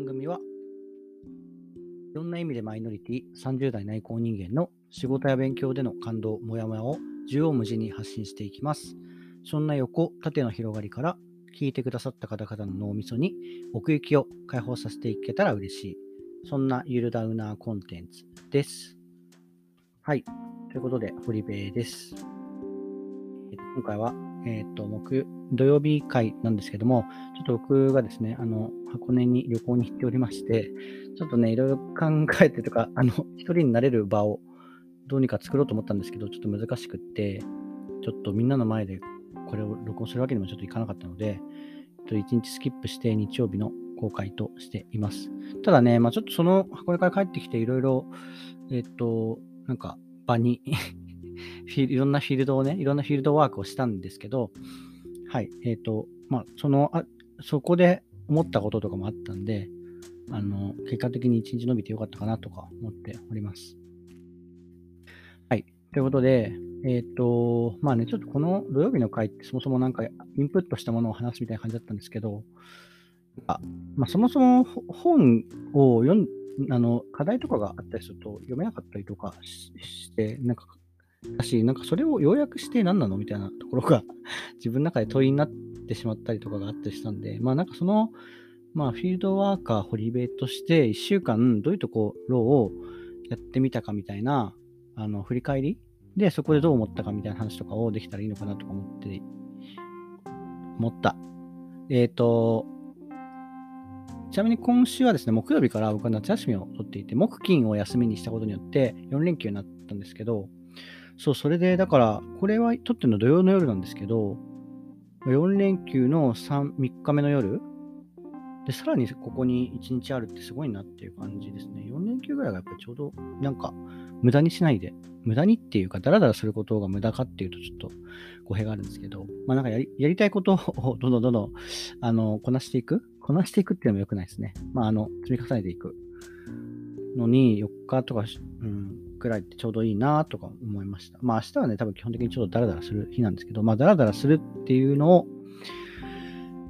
番組は、いろんな意味でマイノリティ、30代内向人間の仕事や勉強での感動、モヤモヤを縦横無尽に発信していきます。そんな横、縦の広がりから、聞いてくださった方々の脳みそに奥行きを解放させていけたら嬉しい。そんなゆるダウナーコンテンツです。はい。ということで、堀部です。今回は、えっ、ー、と、木、土曜日会なんですけども、ちょっと僕がですね、あの、箱根に旅行に行っておりまして、ちょっとね、いろいろ考えてとか、あの、一人になれる場をどうにか作ろうと思ったんですけど、ちょっと難しくって、ちょっとみんなの前でこれを録音するわけにもちょっといかなかったので、1日スキップして日曜日の公開としています。ただね、まあ、ちょっとその箱根から帰ってきていろいろ、えっ、と、なんか場に いろんなフィールドをね、いろんなフィールドワークをしたんですけど、はい、えっ、と、まあ、そのあ、そこで思ったこととかもあったんで、あの、結果的に一日伸びてよかったかなとか思っております。はい。ということで、えっ、ー、と、まあね、ちょっとこの土曜日の回ってそもそもなんかインプットしたものを話すみたいな感じだったんですけど、あまあ、そもそも本を読んあの課題とかがあったりすると読めなかったりとかして、なんか、だし、なんかそれを要約して何なのみたいなところが 自分の中で問いになってしまったりとかがあったりしたんで、まあなんかその、まあフィールドワーカー、ホリベとして1週間どういうところをやってみたかみたいな、あの、振り返りで、そこでどう思ったかみたいな話とかをできたらいいのかなとか思って、思った。えっ、ー、と、ちなみに今週はですね、木曜日から僕は夏休みを取っていて、木金を休みにしたことによって4連休になったんですけど、そう、それで、だから、これは撮ってるの土曜の夜なんですけど、4連休の 3, 3日目の夜。で、さらにここに1日あるってすごいなっていう感じですね。4連休ぐらいがやっぱりちょうど、なんか、無駄にしないで、無駄にっていうか、だらだらすることが無駄かっていうと、ちょっと語弊があるんですけど、まあなんかやりやりたいことをどんどんどんどん、あの、こなしていく。こなしていくっていうのも良くないですね。まああの、積み重ねていくのに、4日とか、うん、くらいってちょうどいいなとか思いました。まあ明日はね、多分基本的にちょっとダラダラする日なんですけど、まあダラダラするっていうのを、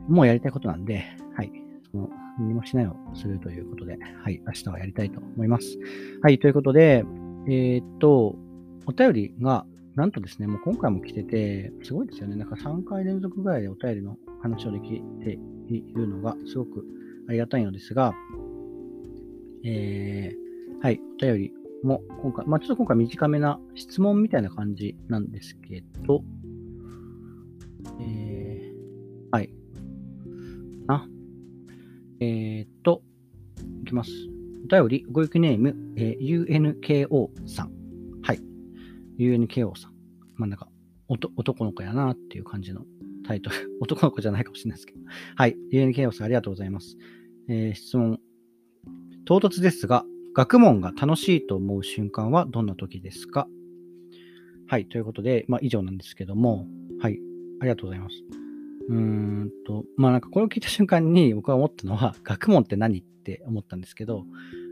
もうやりたいことなんで、はい。その何もしないをするということで、はい。明日はやりたいと思います。はい。ということで、えー、っと、お便りが、なんとですね、もう今回も来てて、すごいですよね。なんか3回連続ぐらいでお便りの話をできているのが、すごくありがたいのですが、えー、はい、お便りも今回、まあちょっと今回短めな質問みたいな感じなんですけど、えー、はい。あ、えー、っと、いきます。お便り、ごゆきネーム、えー、UNKO さん。はい。UNKO さん。まあなんか、男の子やなっていう感じのタイトル。男の子じゃないかもしれないですけど。はい。UNKO さん、ありがとうございます。えー、質問。唐突ですが、学問が楽しいと思う瞬間はどんな時ですか？はい。ということで、まあ以上なんですけども、はい。ありがとうございます。うーんと、まあなんかこれを聞いた瞬間に僕は思ったのは、学問って何って思ったんですけど、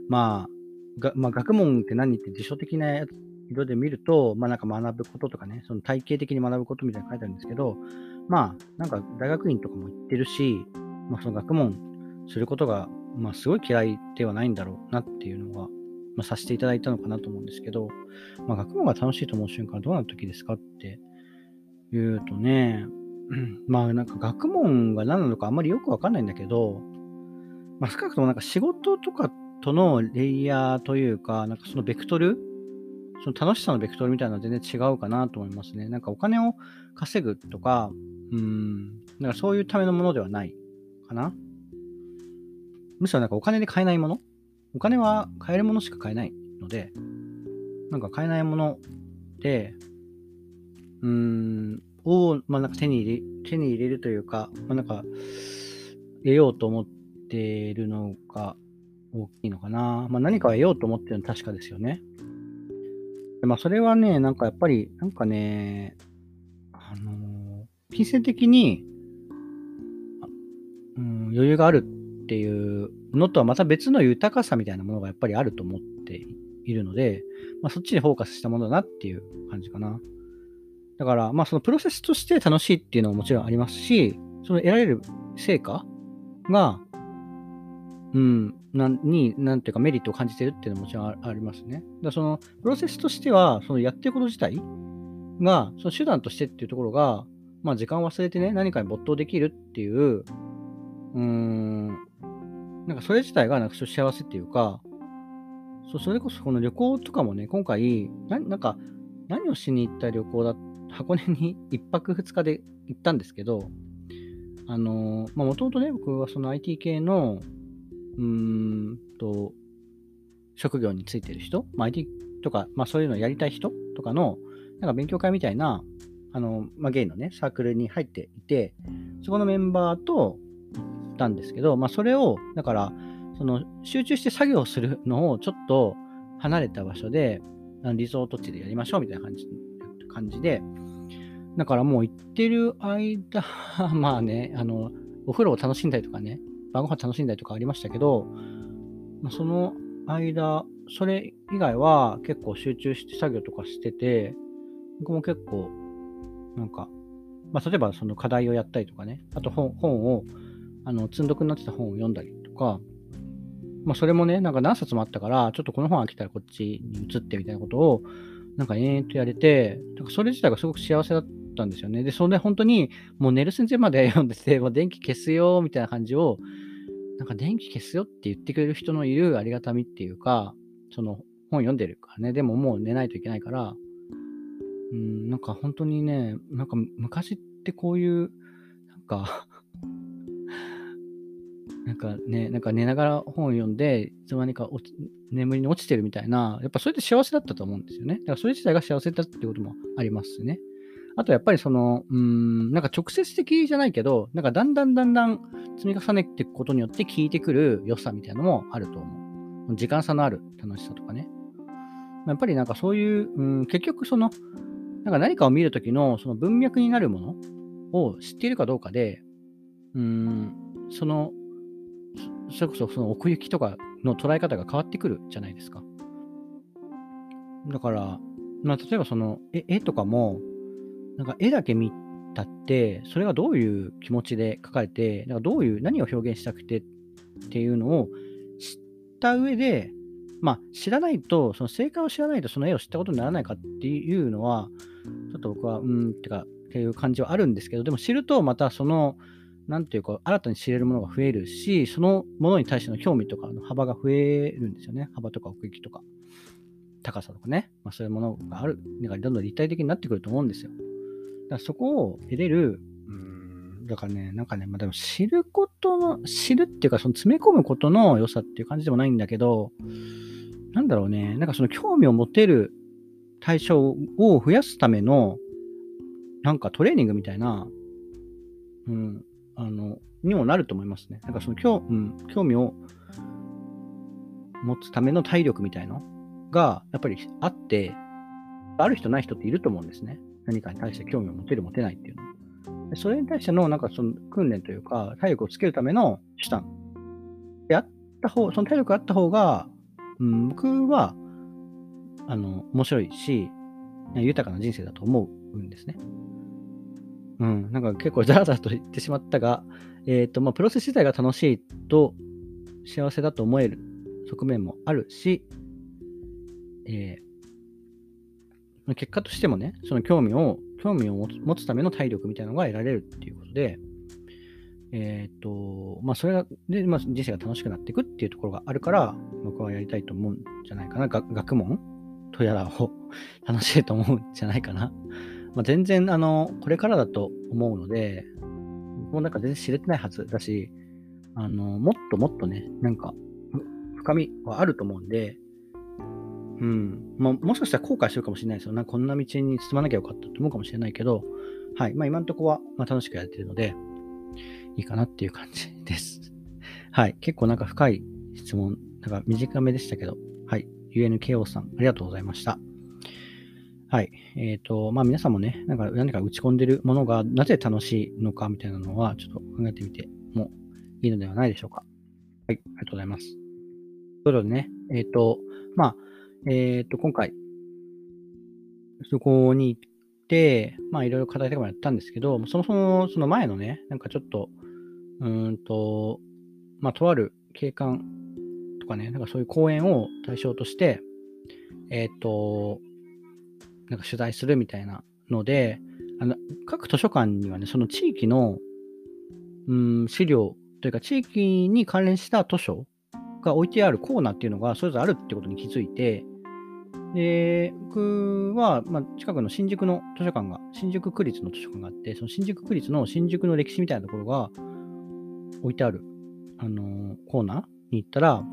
まあ、がまあ、学問って何って辞書的な色で見ると、まあなんか学ぶこととかね、その体系的に学ぶことみたいな書いてあるんですけど、まあなんか大学院とかも行ってるし、まあその学問することが、まあすごい嫌いではないんだろうなっていうのが、まあ、させていただいたのかなと思うんですけど、まあ学問が楽しいと思う瞬間どうなった時ですかって言うとね、まあなんか学問が何なのかあんまりよくわかんないんだけど、まあ少なくともなんか仕事とかとのレイヤーというか、なんかそのベクトル、その楽しさのベクトルみたいなのは全然違うかなと思いますね。なんかお金を稼ぐとか、うん、なんかそういうためのものではないかな。むしろなんかお金で買えないもの？お金は買えるものしか買えないので、なんか買えないもので、うーん、を、まあ、なんか手に入れ、手に入れるというか、まあ、なんか、得ようと思っているのが、大きいのかな。まあ、何かを得ようと思ってるのは確かですよね。でまあ、それはね、なんかやっぱり、なんかね、あのー、金銭的に、うん、余裕があるっていうのとはまた別の豊かさみたいなものがやっぱりあると思っているので、まあ、そっちにフォーカスしたものだなっていう感じかな。だから、まあそのプロセスとして楽しいっていうのももちろんありますし、その得られる成果が、うん、なに、なんていうかメリットを感じてるっていうのももちろんありますね。だそのプロセスとしては、そのやってること自体が、その手段としてっていうところが、まあ時間を忘れてね、何かに没頭できるっていう、うーん、なんかそれ自体がなんか幸せっていうか、そうそれこそこの旅行とかもね、今回、ななんか何をしに行った旅行だ、箱根に1泊2日で行ったんですけど、あの、まあもともとね、僕はその IT 系の、うーんと、職業についてる人、まあ、IT とか、まあそういうのをやりたい人とかの、なんか勉強会みたいな、あの、まあ、ゲイのね、サークルに入っていて、そこのメンバーとったんですけど、まあ、それを、だから、その、集中して作業するのをちょっと離れた場所で、リゾート地でやりましょうみたいな感じ感じで、だからもう行ってる間、まあね、あの、お風呂を楽しんだりとかね、晩ご飯楽しんだりとかありましたけど、まあ、その間、それ以外は結構集中して作業とかしてて、僕も結構なんか、まあ、例えばその課題をやったりとかね、あと本本を、あの、積んどくになってた本を読んだりとか、まあ、それもね、なんか何冊もあったから、ちょっとこの本飽きたらこっちに移ってみたいなことを、なんか延々とやれて、なんかそれ自体がすごく幸せだったんですよね。で、それで本当に、もう寝る寸前まで読んでて、もう電気消すよ、みたいな感じを、なんか電気消すよって言ってくれる人のいるありがたみっていうか、その本読んでるからね、でももう寝ないといけないから、うん、なんか本当にね、なんか昔ってこういう、なんかなんかね、なんか寝ながら本を読んで、いつの間にか眠りに落ちてるみたいな、やっぱそれで幸せだったと思うんですよね。だからそれ自体が幸せだってこともありますね。あとやっぱりその、うん、なんか直接的じゃないけど、なんかだんだんだんだん積み重ねていくことによって効いてくる良さみたいなのもあると思う。時間差のある楽しさとかね。やっぱりなんかそういう、うん、結局その、なんか何かを見るときのその文脈になるものを知っているかどうかで、うーん、その、それこそその奥行きとかの捉え方が変わってくるじゃないですか。だから、まあ、例えばその絵絵とかも、なんか絵だけ見たって、それがどういう気持ちで描かれて、なんかどういう、何を表現したくてっていうのを知った上で、まあ、知らないと、その正解を知らないとその絵を知ったことにならないかっていうのは、ちょっと僕は、うん、ってか、っていう感じはあるんですけど、でも知るとまたその、なんていうか、新たに知れるものが増えるし、そのものに対しての興味とかの幅が増えるんですよね。幅とか奥行きとか、高さとかね。まあ、そういうものがある。なんかどんどん立体的になってくると思うんですよ。だからそこを得れる、うん、だからね、なんかね、まあ、でも知ることの、知るっていうか、その詰め込むことの良さっていう感じでもないんだけど、なんだろうね、なんかその興味を持てる対象を増やすための、なんかトレーニングみたいな、うん、あの、にもなると思いますね。なんかその興,、うん、興味を持つための体力みたいのが、やっぱりあって、ある人ない人っていると思うんですね。何かに対して興味を持てる、持てないっていうの。それに対しての、なんかその訓練というか、体力をつけるための手段。やった方、その体力があった方が、うん、僕は、あの、面白いし、豊かな人生だと思うんですね。うん、なんか結構ザラザラと言ってしまったが、えっ、ー、と、まあ、プロセス自体が楽しいと幸せだと思える側面もあるし、えー、結果としてもね、その興味を、興味を持つための体力みたいなのが得られるっていうことで、えっ、ー、と、まあ、それが、で、まあ、人生が楽しくなっていくっていうところがあるから、僕はやりたいと思うんじゃないかな。学問？とやらを 楽しいと思うんじゃないかな。まあ、全然、あの、これからだと思うので、もうなんか全然知れてないはずだし、あの、もっともっとね、なんか、深みはあると思うんで、うん。まあ、もしかしたら後悔するかもしれないですよ。なんかこんな道に進まなきゃよかったと思うかもしれないけど、はい。まあ今のところは、まあ、楽しくやれてるので、いいかなっていう感じです。はい。結構なんか深い質問、なんか短めでしたけど、はい。UNKO さん、ありがとうございました。はい。えっ、ー、と、まあ皆さんもね、なんか何か打ち込んでるものがなぜ楽しいのかみたいなのは、ちょっと考えてみてもいいのではないでしょうか。はい。ありがとうございます。ということでね、えっ、ー、と、まあ、えっ、ー、と、今回、そこに行って、まあいろいろ課題とかもやったんですけど、そもそもその前のね、なんかちょっと、うんと、まあ、とある景観とかね、なんかそういう公園を対象として、えっ、と、なんか取材するみたいなので、あの各図書館にはね、その地域の、うん、資料というか、地域に関連した図書が置いてあるコーナーっていうのがそれぞれあるってことに気づいて、で、僕は、まあ、近くの新宿の図書館が、新宿区立の図書館があって、その新宿区立の新宿の歴史みたいなところが置いてある、あのー、コーナーに行ったら、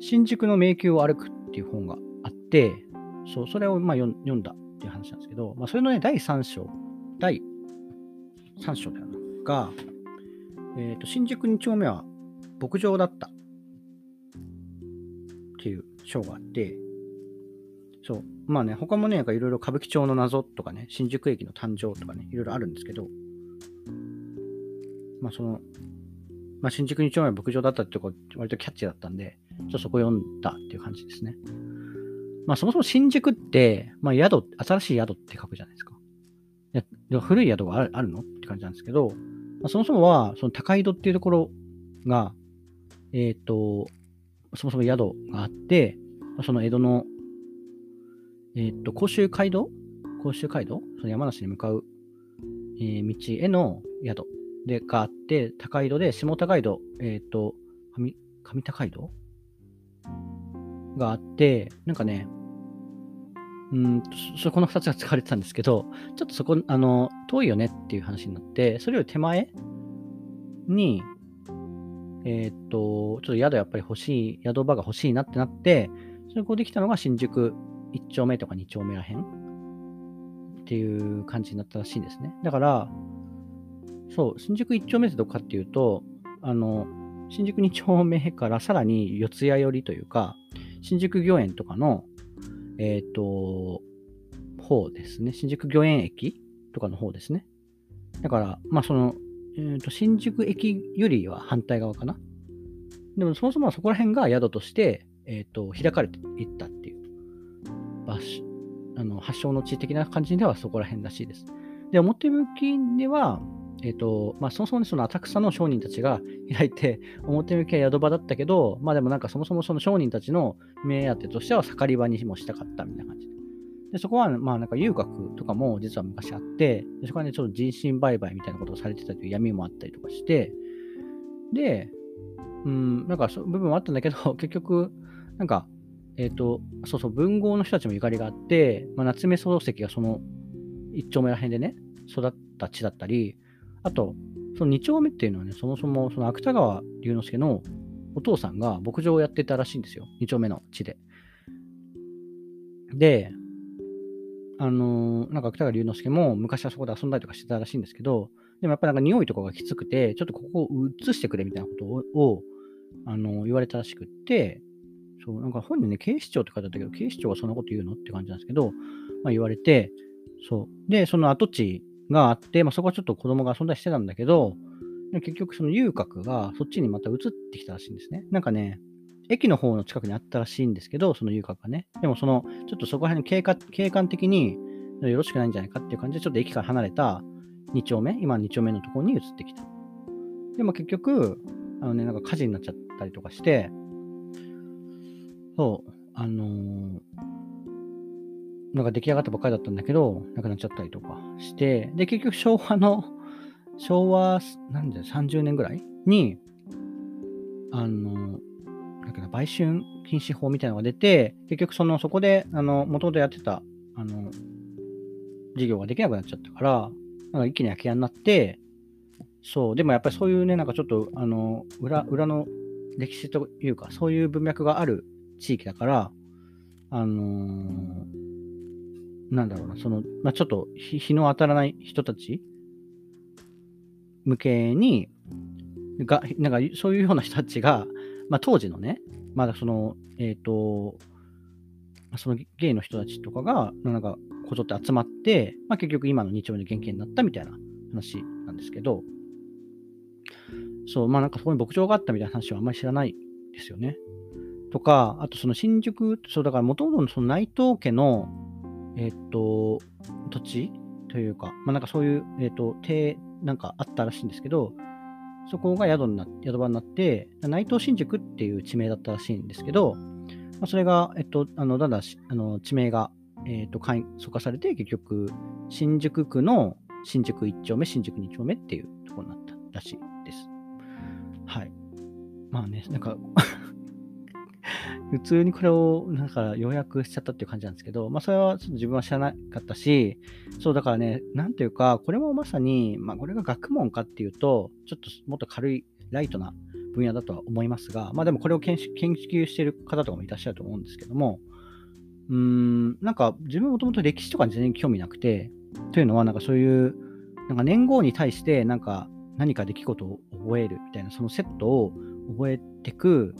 新宿の迷宮を歩くっていう本があって、そう、それをまあ読んだっていう話なんですけど、まあ、それのね、第3章、第3章だよな、が、えっ、ー、と、新宿2丁目は牧場だったっていう章があって、そう。まあね、他もね、いろいろ歌舞伎町の謎とかね、新宿駅の誕生とかね、いろいろあるんですけど、まあその、まあ新宿2丁目は牧場だったってとこ、割とキャッチだったんで、ちょっとそこ読んだっていう感じですね。まあそもそも新宿って、まあ宿、新しい宿って書くじゃないですか。いや古い宿があるあるのって感じなんですけど、まあ、そもそもは、その高井戸っていうところが、えっ、ー、と、そもそも宿があって、その江戸のえっ、と、甲州街道？甲州街道？その山梨に向かう、えー、道への宿でがあって、高井戸で下高井戸、えっ、ー、と、上上高井戸？があって、なんかね、うんそこの2つが使われてたんですけど、ちょっとそこ、あの、遠いよねっていう話になって、それより手前に、えっ、と、ちょっと宿やっぱり欲しい、宿場が欲しいなってなって、そこできたのが新宿1丁目とか2丁目らへんっていう感じになったらしいんですね。だから、そう、新宿1丁目ってどこかっていうと、あの、新宿2丁目からさらに四谷寄りというか、新宿御苑とかの、えっ、ー、と、方ですね。新宿御苑駅とかの方ですね。だから、まあその、えーと、新宿駅よりは反対側かな。でもそもそもそこら辺が宿として、えーと開かれていったっていう場所あの発祥の地的な感じではそこら辺らしいです。で、表向きでは、え、ー、と、まあ、そもそも、ね、その浅草の商人たちが開いて、表向きは宿場だったけど、まあでもなんかそもそもその商人たちの目当てとしては盛り場にもしたかったみたいな感じで。でそこは、まあなんか遊郭とかも実は昔あって、でそこはね、ちょっと人身売買みたいなことをされてたという闇もあったりとかして、で、うん、なんかそう部分はあったんだけど、結局、なんかえっ、ー、と、そうそう、文豪の人たちもゆかりがあって、まあ、夏目漱石がその一丁目ら辺でね、育った地だったり、あと、その二丁目っていうのはね、そもそもその芥川龍之介のお父さんが牧場をやってたらしいんですよ。二丁目の地で。で、あのー、なんか芥川龍之介も昔はそこで遊んだりとかしてたらしいんですけど、でもやっぱなんか匂いとかがきつくて、ちょっとここを移してくれみたいなことを、あのー、言われたらしくって、そう、なんか本にね、警視庁って書いてあったけど、警視庁がそんなこと言うの？って感じなんですけど、まあ言われて、そう。で、その跡地があって、まあそこはちょっと子供が遊んだりしてたんだけど、結局その遊郭がそっちにまた移ってきたらしいんですね。なんかね、駅の方の近くにあったらしいんですけど、その遊郭がね。でもその、ちょっとそこら辺の景観景観的によろしくないんじゃないかっていう感じで、ちょっと駅から離れた2丁目、今2丁目のところに移ってきた。でも結局、あのね、なんか火事になっちゃったりとかして、そう、あのー、なんか出来上がったばっかりだったんだけど、なくなっちゃったりとかして、で、結局昭和の、昭和、なんで30年ぐらいに、あの、なんか売春禁止法みたいなのが出て、結局その、そこで、あの、元々やってた、あの、事業ができなくなっちゃったから、なんか一気に空き家になって、そう、でもやっぱりそういうね、なんかちょっと、あの、裏、裏の歴史というか、そういう文脈がある地域だから、あのー、なんだろうな、その、まあ、ちょっと日の当たらない人たち向けに、が、なんかそういうような人たちが、まあ、当時のね、まだその、えっ、ー、と、そのゲイの人たちとかが、なんか、こぞって集まって、まあ、結局今の日曜日の原型になったみたいな話なんですけど、そう、まあなんかそこに牧場があったみたいな話はあんまり知らないですよね。とか、あとその新宿、そうだからもともとその内藤家の、えっ、と、土地というか、まあなんかそういう、えっ、と、邸なんかあったらしいんですけど、そこが宿にな宿場になって、内藤新宿っていう地名だったらしいんですけど、まあ、それが、えっと、あのだんだんあの地名が、えっと、疎化されて、結局、新宿区の新宿1丁目、新宿2丁目っていうところになったらしいです。はい。まあね、なんか普通にこれをなんか予約しちゃったっていう感じなんですけど、まあそれはちょっと自分は知らなかったし、そうだからね、なんていうか、これもまさに、まあこれが学問かっていうと、ちょっともっと軽い、ライトな分野だとは思いますが、まあでもこれを研究している方とかもいらっしゃると思うんですけども、うーん、なんか自分もともと歴史とかに全然興味なくて、というのはなんかそういう、なんか年号に対してなんか何か出来事を覚えるみたいな、そのセットを覚えてく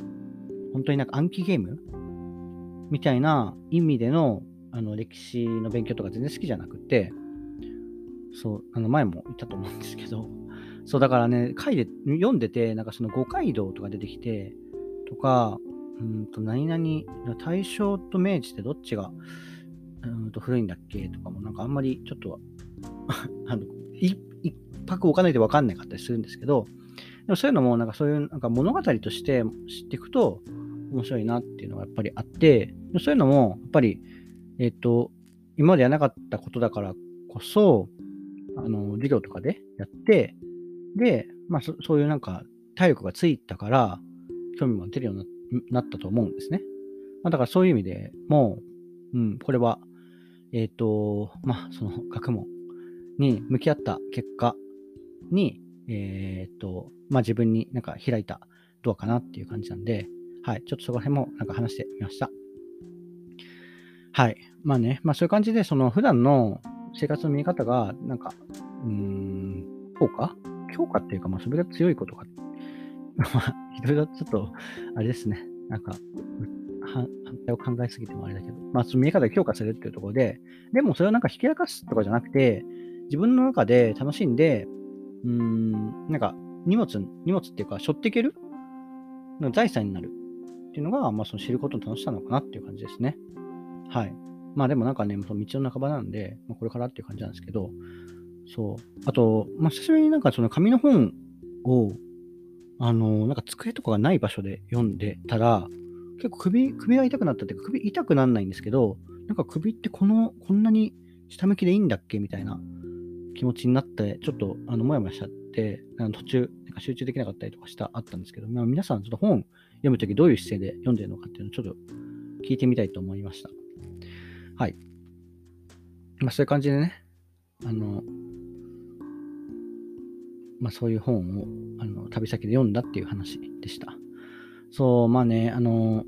本当になんか暗記ゲーム？みたいな意味でのあの歴史の勉強とか全然好きじゃなくて、そう、あの前も言ったと思うんですけど、そうだからね、回で読んでて、なんかその五街道とか出てきて、とか、うんと何々、大正と明治ってどっちがうんと古いんだっけ？とかも、なんかあんまりちょっと あの一泊置かないと分かんないかったりするんですけど、でもそういうのも、なんかそういうなんか物語として知っていくと面白いなっていうのがやっぱりあって、そういうのも、やっぱり、えっ、ー、と、今までやなかったことだからこそ、あの、授業とかでやって、で、まあそ、そういうなんか体力がついたから、興味も出るようになったと思うんですね。まあ、だからそういう意味でもう、うん、これは、えっ、ー、と、まあ、その学問に向き合った結果に、えっ、ー、と、まあ自分になんか開いたドアかなっていう感じなんで、はい、ちょっとそこら辺もなんか話してみました。はい。まあね、まあそういう感じで、その普段の生活の見え方が、なんか、うーん、強化強化っていうか、まあそれが強いことか。まあ、いろいろちょっと、あれですね、なんか、反対を考えすぎてもあれだけど、まあその見え方が強化されるっていうところで、でもそれをなんか引き明かすとかじゃなくて、自分の中で楽しんで、うーん、なんか荷物、荷物っていうか、背負っていける財産になるっていうのが、まあ、その知ることの楽しさなのかなっていう感じですね。はい。まあでもなんかね、その道の半ばなんで、まあ、これからっていう感じなんですけど、そう。あと、まあ、久しぶりになんかその紙の本を、あの、なんか机とかがない場所で読んでたら、結構首、首が痛くなったっていうか、首痛くならないんですけど、なんか首ってこの、こんなに下向きでいいんだっけみたいな気持ちになって、ちょっと、あの、もやもやしちゃって、途中、なんか集中できなかったりとかした、あったんですけど、まあ、皆さん、ちょっと本読むときどういう姿勢で読んでるのかっていうのをちょっと聞いてみたいと思いました。はい。まあ、そういう感じでね、あの、まあ、そういう本をあの旅先で読んだっていう話でした。そう、まあね、あの、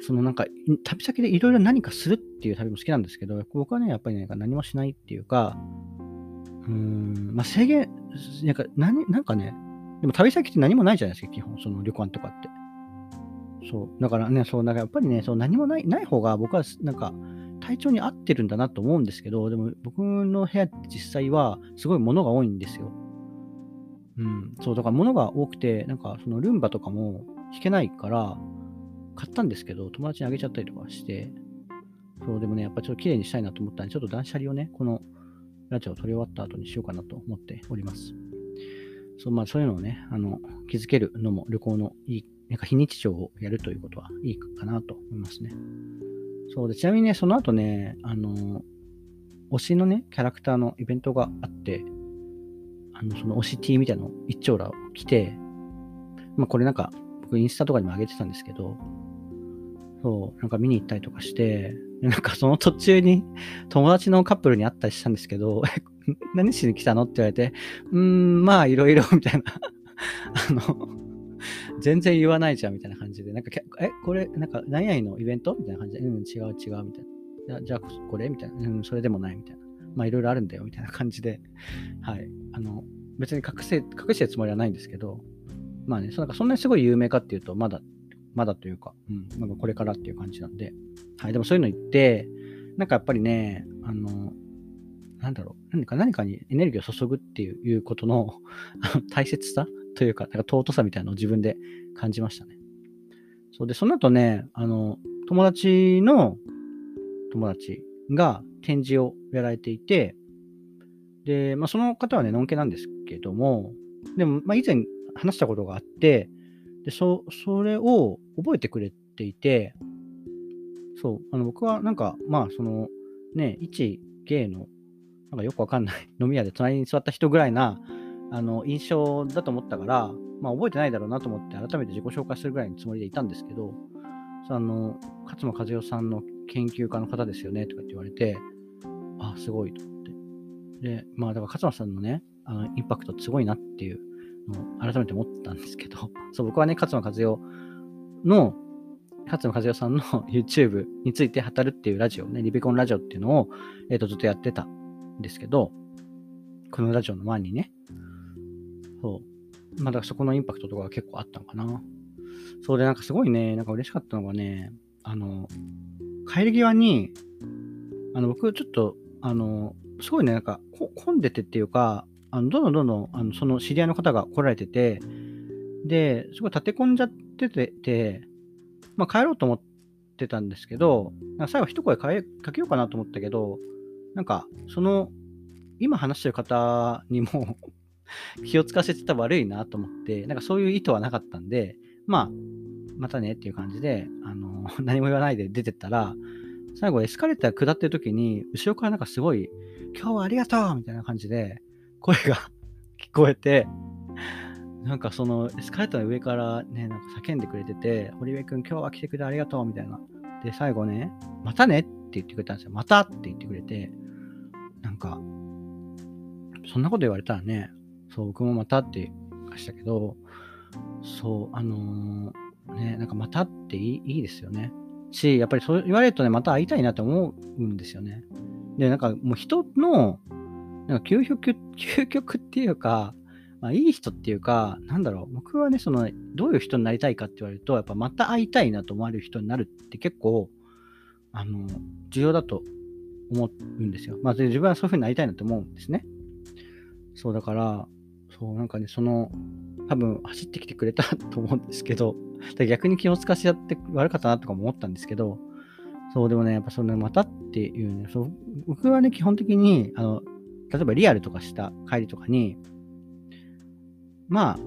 そのなんか、旅先でいろいろ何かするっていう旅も好きなんですけど、僕はね、やっぱり、ね、何もしないっていうか、うーん、まあ制限、なんか、何、なんかね、でも旅先って何もないじゃないですか、基本、その旅館とかって。そう。だからね、そう、なんかやっぱりね、そう何もない、ない方が僕はなんか体調に合ってるんだなと思うんですけど、でも僕の部屋って実際はすごい物が多いんですよ。うん。そう、だから物が多くて、なんかそのルンバとかも弾けないから、買ったんですけど、友達にあげちゃったりとかして、そう、でもね、やっぱちょっと綺麗にしたいなと思ったんで、ちょっと断捨離をね、このラジオを撮り終わった後にしようかなと思っております。そう、まあそういうのをね、あの、気づけるのも旅行のいい、なんか非日常をやるということはいいかなと思いますね。そうで、ちなみにね、その後ね、あの、推しのね、キャラクターのイベントがあって、あの、その推し T みたいなの一丁羅を着て、まあこれなんか、僕インスタとかにも上げてたんですけど、そう、なんか見に行ったりとかして、なんかその途中に友達のカップルに会ったりしたんですけど、何しに来たの？って言われて、うーん、まあいろいろみたいな。あの、全然言わないじゃんみたいな感じで、なんか、え、これ、なんか何々のイベント？みたいな感じで、うん、違う違うみたいな。じゃあこれ？みたいな。うん、それでもないみたいな。まあいろいろあるんだよみたいな感じで、はい。あの、別に隠せ、隠してるつもりはないんですけど、まあね、そなんかそんなにすごい有名かっていうと、まだ、まだというか、うん、なんかこれからっていう感じなんで、はい、でもそういうの言って、なんかやっぱりね、あの、なんだろう、何か何かにエネルギーを注ぐっていうことの 大切さというか、なんか尊さみたいなのを自分で感じましたね。そうで、その後ね、あの、友達の友達が展示をやられていて、で、まあ、その方はね、のんけなんですけども、でも、まあ、以前話したことがあって、でそそれを覚えてくれていて、そう、あの僕はなんか、まあ、その、ね、一芸の、なんかよくわかんない 飲み屋で隣に座った人ぐらいな、あの、印象だと思ったから、まあ、覚えてないだろうなと思って、改めて自己紹介するぐらいのつもりでいたんですけど、あの、勝間和代さんの研究家の方ですよね、とかって言われて、あ、すごいと思って。で、まあ、だから勝間さんのね、あのインパクトすごいなっていうのを改めて思ったんですけど、そう、僕はね、勝間和代の勝間和代さんの YouTube について語るっていうラジオね、リベコンラジオっていうのを、えっ、ー、と、ずっとやってたですけど、このラジオの前にね、そう。ま、だそこのインパクトとかが結構あったのかな。そうで、なんかすごいね、なんか嬉しかったのがね、あの、帰り際に、あの、僕ちょっと、あの、すごいね、なんか混んでてっていうか、あのどんどんどんどんあのその知り合いの方が来られてて、で、すごい立て込んじゃってて、まあ、帰ろうと思ってたんですけど、最後一声かけようかなと思ったけど、なんか、その、今話してる方にも 気を使わせてた悪いなと思って、なんかそういう意図はなかったんで、まあ、またねっていう感じで、あの、何も言わないで出てったら、最後エスカレーター下ってる時に、後ろからなんかすごい、今日はありがとうみたいな感じで、声が 聞こえて、なんかそのエスカレーターの上からね、なんか叫んでくれてて、堀部君今日は来てくれてありがとうみたいな。で、最後ね、またねって言ってくれたんですよ。またって言ってくれて、なんか、そんなこと言われたらね、そう、僕もまたって言いましたけど、そう、あのー、ね、なんかまたっていいいいですよね。し、やっぱりそう言われるとね、また会いたいなって思うんですよね。で、なんかもう人の、なんか究極、究極っていうか、まあ、いい人っていうか、なんだろう、僕はね、その、どういう人になりたいかって言われると、やっぱまた会いたいなと思われる人になるって結構、あの、重要だと思うんですよ。まあ、自分はそういう風になりたいなと思うんですね。そう、だから、そう、なんかね、その、多分走ってきてくれたと思うんですけど、逆に気を使わせちゃって悪かったなとかも思ったんですけど、そう、でもね、やっぱその、またっていうね、そう僕はね、基本的に、あの、例えばリアルとかした帰りとかに、まあ、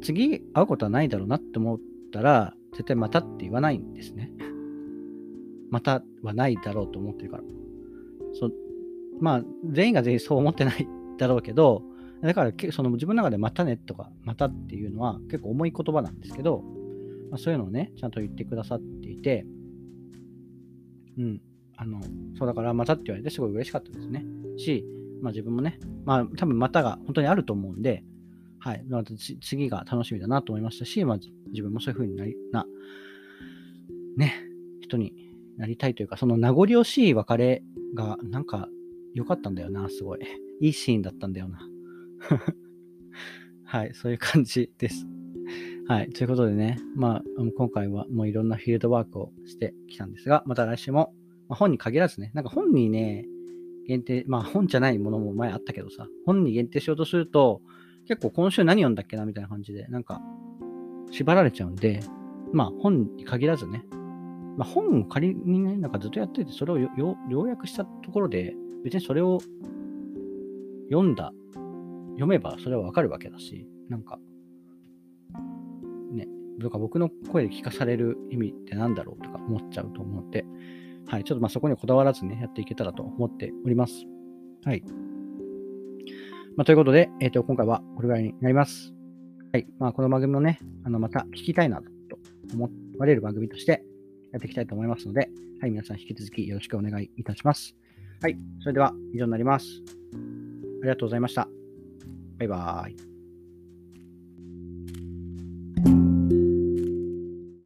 次会うことはないだろうなって思ったら、絶対またって言わないんですね。またはないだろうと思ってるから。そまあ、全員が全員そう思ってない だろうけど、だからその自分の中でまたねとか、またっていうのは結構重い言葉なんですけど、まあ、そういうのをね、ちゃんと言ってくださっていて、うん、あの、そうだからまたって言われてすごい嬉しかったですね。し、まあ自分もね、まあ多分またが本当にあると思うんで、はい。また次が楽しみだなと思いましたし、まあ、自分もそういう風になり、な、ね、人になりたいというか、その名残惜しい別れが、なんか、良かったんだよな、すごい。いいシーンだったんだよな。はい、そういう感じです。はい、ということでね、まあ、今回はもういろんなフィールドワークをしてきたんですが、また来週も、まあ、本に限らずね、なんか本にね、限定、まあ本じゃないものも前あったけどさ、本に限定しようとすると、結構今週何読んだっけなみたいな感じで、なんか、縛られちゃうんで、まあ本に限らずね、まあ本を仮にね、なんかずっとやってて、それを要約したところで、別にそれを読んだ、読めばそれはわかるわけだし、なんか、ね、とか僕の声で聞かされる意味って何だろうとか思っちゃうと思って、はい、ちょっとまあそこにこだわらずね、やっていけたらと思っております。はい。まあ、ということで、えっ、ー、と、今回はこれぐらいになります。はい。まあ、この番組もね、あの、また聞きたいなと思われる番組としてやっていきたいと思いますので、はい。皆さん引き続きよろしくお願いいたします。はい。それでは以上になります。ありがとうございました。バイバーイ。